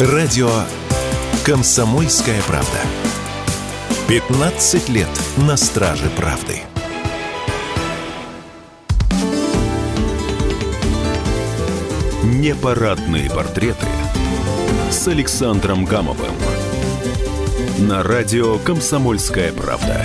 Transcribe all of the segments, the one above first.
Радио «Комсомольская правда». 15 лет на страже правды. Непарадные портреты с Александром Гамовым. На радио «Комсомольская правда».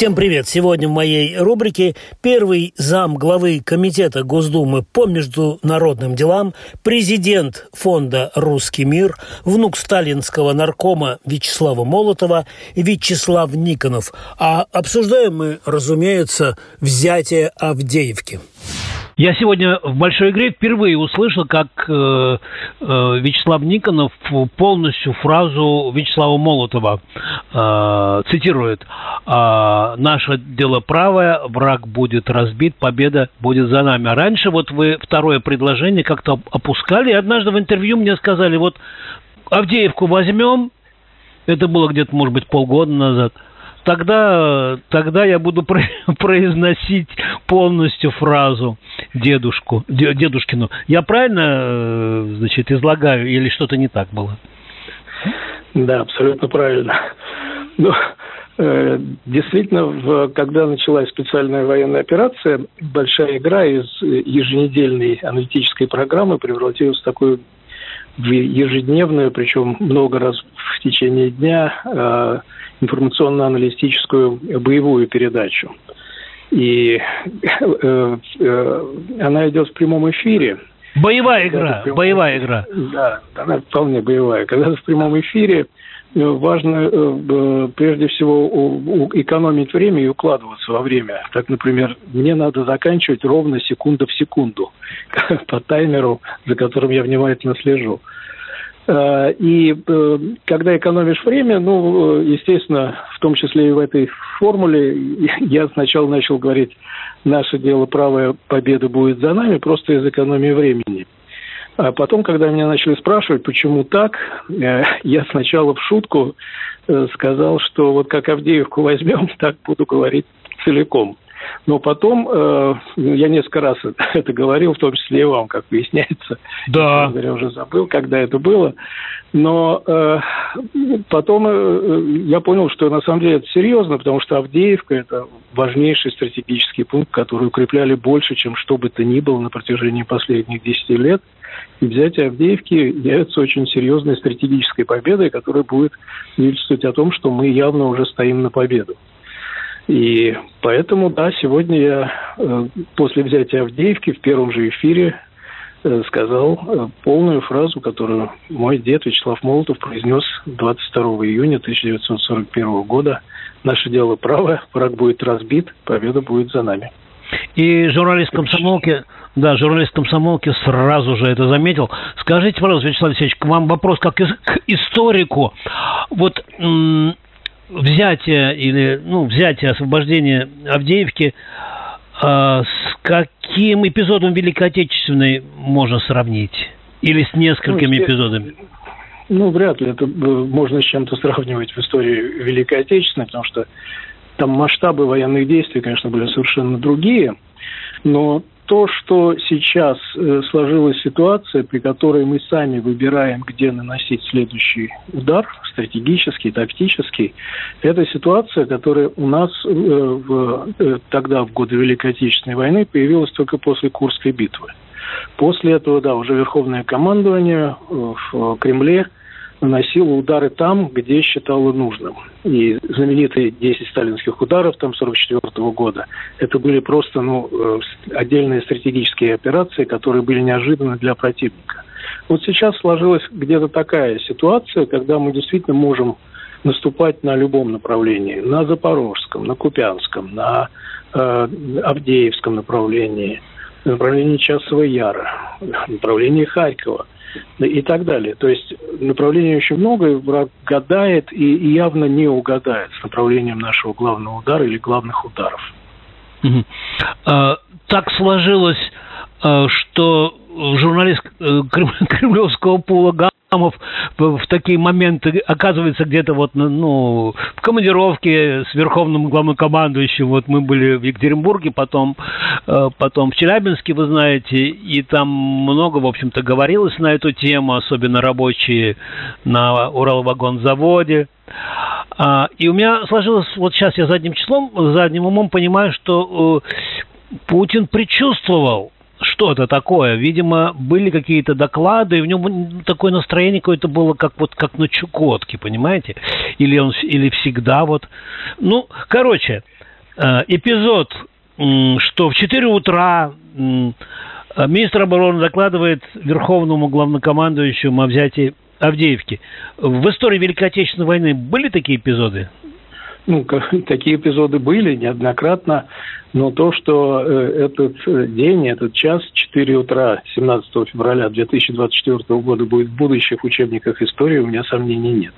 Всем привет! Сегодня в моей рубрике первый зам главы Комитета Госдумы по международным делам, президент фонда «Русский мир», внук сталинского наркома Вячеслава Молотова Вячеслав Никонов. А обсуждаем мы, разумеется, взятие Авдеевки. Я сегодня в большой игре впервые услышал, как э, э, Вячеслав Никонов полностью фразу Вячеслава Молотова э, цитирует. «А, «Наше дело правое, враг будет разбит, победа будет за нами». А раньше вот вы второе предложение как-то опускали, и однажды в интервью мне сказали, вот Авдеевку возьмем, это было где-то, может быть, полгода назад – тогда, тогда я буду произносить полностью фразу дедушку, дедушкину. Я правильно, э, значит, излагаю или что-то не так было? Да, абсолютно правильно. Ну, э, действительно, когда началась специальная военная операция, большая игра из еженедельной аналитической программы превратилась в такую в ежедневную, причем много раз в течение дня, э, информационно-аналитическую боевую передачу. И э, э, она идет в прямом эфире. Боевая игра, прямом... боевая игра. Да, она вполне боевая. Когда в прямом эфире э, важно э, э, прежде всего экономить время и укладываться во время. Так, например, мне надо заканчивать ровно секунда в секунду по таймеру, за которым я внимательно слежу. Э, и э, когда экономишь время, ну, э, естественно, в том числе и в этой формуле, я сначала начал говорить, наше дело правая победа будет за нами, просто из экономии времени. А потом, когда меня начали спрашивать, почему так, я сначала в шутку сказал, что вот как Авдеевку возьмем, так буду говорить целиком. Но потом, э, я несколько раз это говорил, в том числе и вам, как выясняется. Да. Я уже забыл, когда это было. Но э, потом э, я понял, что на самом деле это серьезно, потому что Авдеевка – это важнейший стратегический пункт, который укрепляли больше, чем что бы то ни было на протяжении последних 10 лет. И взятие Авдеевки является очень серьезной стратегической победой, которая будет свидетельствовать о том, что мы явно уже стоим на победу. И поэтому, да, сегодня я э, после взятия Авдеевки в первом же эфире э, сказал э, полную фразу, которую мой дед Вячеслав Молотов произнес 22 июня 1941 года. «Наше дело правое, враг будет разбит, победа будет за нами». И журналист комсомолки, да, журналист комсомолки сразу же это заметил. Скажите, пожалуйста, Вячеслав Алексеевич, к вам вопрос как к историку. Вот взятие или ну взятие освобождение Авдеевки э, с каким эпизодом Великой Отечественной можно сравнить или с несколькими ну, эпизодами? Ну, вряд ли это можно с чем-то сравнивать в истории Великой Отечественной, потому что там масштабы военных действий, конечно, были совершенно другие. Но то, что сейчас э, сложилась ситуация, при которой мы сами выбираем, где наносить следующий удар, стратегический, тактический, это ситуация, которая у нас э, в, э, тогда, в годы Великой Отечественной войны, появилась только после Курской битвы. После этого, да, уже Верховное командование в Кремле – наносила удары там, где считала нужным. И знаменитые 10 сталинских ударов там 44 года, это были просто ну, э, отдельные стратегические операции, которые были неожиданны для противника. Вот сейчас сложилась где-то такая ситуация, когда мы действительно можем наступать на любом направлении. На Запорожском, на Купянском, на э, Авдеевском направлении, на направлении Часового Яра, направлении Харькова – и так далее. То есть направлений очень много, и враг гадает и явно не угадает с направлением нашего главного удара или главных ударов. Так сложилось, а, что журналист э, кремлевского пула Амов в такие моменты оказывается где-то вот, ну, в командировке с верховным главнокомандующим. Вот мы были в Екатеринбурге, потом, э, потом в Челябинске, вы знаете, и там много, в общем-то, говорилось на эту тему, особенно рабочие на Уралвагонзаводе. А, и у меня сложилось, вот сейчас я задним числом, задним умом понимаю, что э, Путин предчувствовал, что-то такое. Видимо, были какие-то доклады, и в нем такое настроение какое-то было, как вот как на Чукотке, понимаете? Или он или всегда вот. Ну, короче, э, эпизод, что в 4 утра министр обороны докладывает верховному главнокомандующему о взятии Авдеевки. В истории Великой Отечественной войны были такие эпизоды? Ну, такие эпизоды были неоднократно, но то, что э, этот э, день, этот час, 4 утра 17 февраля 2024 года будет в будущих учебниках истории, у меня сомнений нет.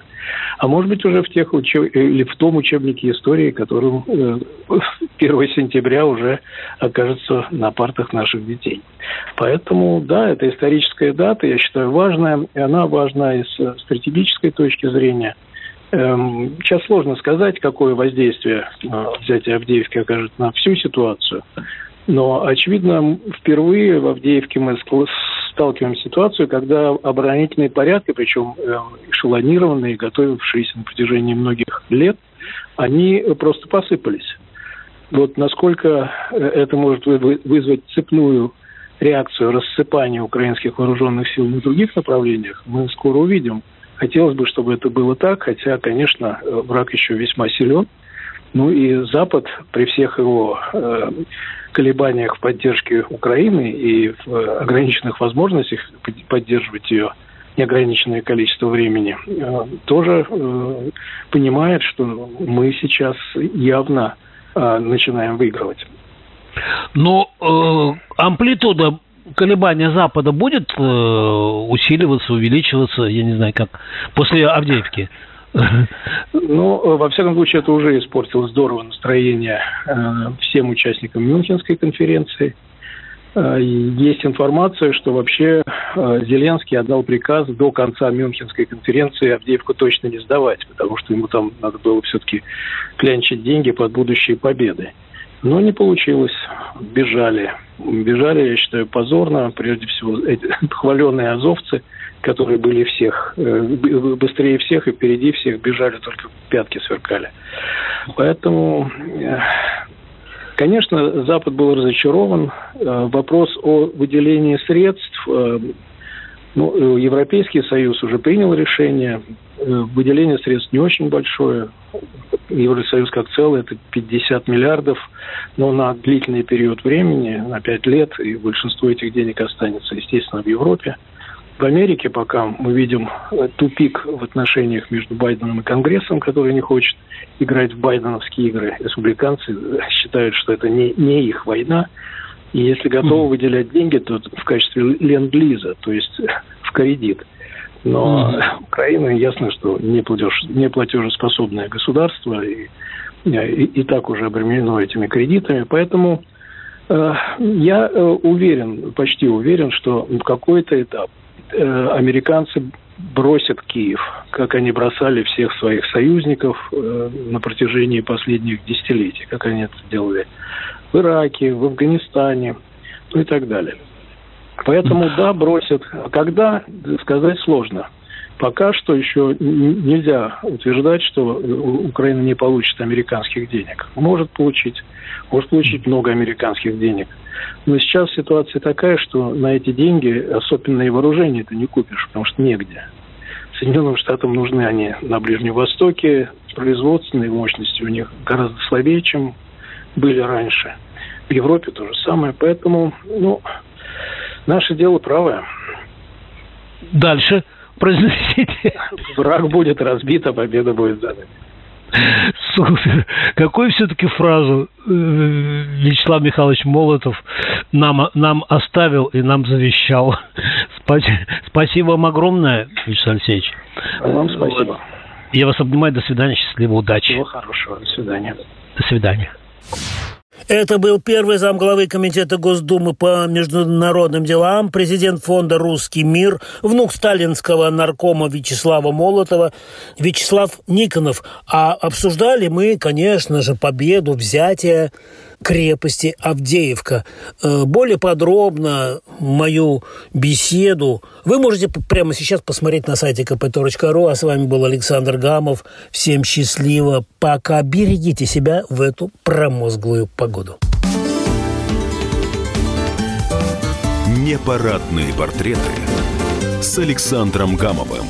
А может быть уже в тех учеб... или в том учебнике истории, которым 1 э, сентября уже окажется на партах наших детей. Поэтому, да, это историческая дата, я считаю, важная, и она важна и с стратегической точки зрения – сейчас сложно сказать, какое воздействие э, взятие Авдеевки окажет на всю ситуацию. Но, очевидно, впервые в Авдеевке мы сталкиваемся с ситуацией, когда оборонительные порядки, причем э, эшелонированные, готовившиеся на протяжении многих лет, они просто посыпались. Вот насколько э, это может вызвать цепную реакцию рассыпания украинских вооруженных сил на других направлениях, мы скоро увидим. Хотелось бы, чтобы это было так, хотя, конечно, э, враг еще весьма силен. Ну и Запад при всех его э, колебаниях в поддержке Украины и в ограниченных возможностях поддерживать ее неограниченное количество времени, э, тоже э, понимает, что мы сейчас явно э, начинаем выигрывать. Но э, амплитуда колебания Запада будет э, усиливаться, увеличиваться, я не знаю как, после Авдеевки? Ну, во всяком случае, это уже испортило здорово настроение э, всем участникам Мюнхенской конференции. Э, есть информация, что вообще э, Зеленский отдал приказ до конца Мюнхенской конференции Авдеевку точно не сдавать, потому что ему там надо было все-таки клянчить деньги под будущие победы. Но не получилось. Бежали. Бежали, я считаю, позорно. Прежде всего, эти хваленные азовцы, которые были всех, э, быстрее всех и впереди всех, бежали, только пятки сверкали. Поэтому, э, конечно, Запад был разочарован. Э, вопрос о выделении средств ну, Европейский Союз уже принял решение. Выделение средств не очень большое. Евросоюз как целый это 50 миллиардов, но на длительный период времени, на 5 лет, и большинство этих денег останется, естественно, в Европе. В Америке пока мы видим э, тупик в отношениях между Байденом и Конгрессом, который не хочет играть в байденовские игры. Республиканцы считают, что это не, не их война. И если готовы выделять деньги, то в качестве ленд-лиза, то есть в кредит. Но mm-hmm. Украина, ясно, что не, платеж, не платежеспособное государство и, и, и так уже обременено этими кредитами. Поэтому э, я э, уверен, почти уверен, что в какой-то этап э, американцы бросят Киев, как они бросали всех своих союзников э, на протяжении последних десятилетий, как они это делали в Ираке, в Афганистане, ну и так далее. Поэтому да, бросят. А когда, сказать сложно. Пока что еще нельзя утверждать, что Украина не получит американских денег. Может получить. Может получить много американских денег. Но сейчас ситуация такая, что на эти деньги особенные вооружения ты не купишь, потому что негде. Соединенным Штатам нужны они на Ближнем Востоке. Производственные мощности у них гораздо слабее, чем были раньше. В Европе то же самое. Поэтому, ну, Наше дело правое. Дальше произносите. Враг будет разбит, а победа будет за нами. Супер. Какую все-таки фразу э, Вячеслав Михайлович Молотов нам, нам оставил и нам завещал? Спасибо вам огромное, Вячеслав Алексеевич. Вам спасибо. Я вас обнимаю. До свидания. Счастливо. Удачи. Всего хорошего. До свидания. До свидания. Это был первый замглавы Комитета Госдумы по международным делам, президент фонда «Русский мир», внук сталинского наркома Вячеслава Молотова, Вячеслав Никонов. А обсуждали мы, конечно же, победу, взятие крепости Авдеевка. Э, более подробно мою беседу вы можете прямо сейчас посмотреть на сайте kp.ru. А с вами был Александр Гамов. Всем счастливо. Пока берегите себя в эту промозглую погоду. Непарадные портреты с Александром Гамовым.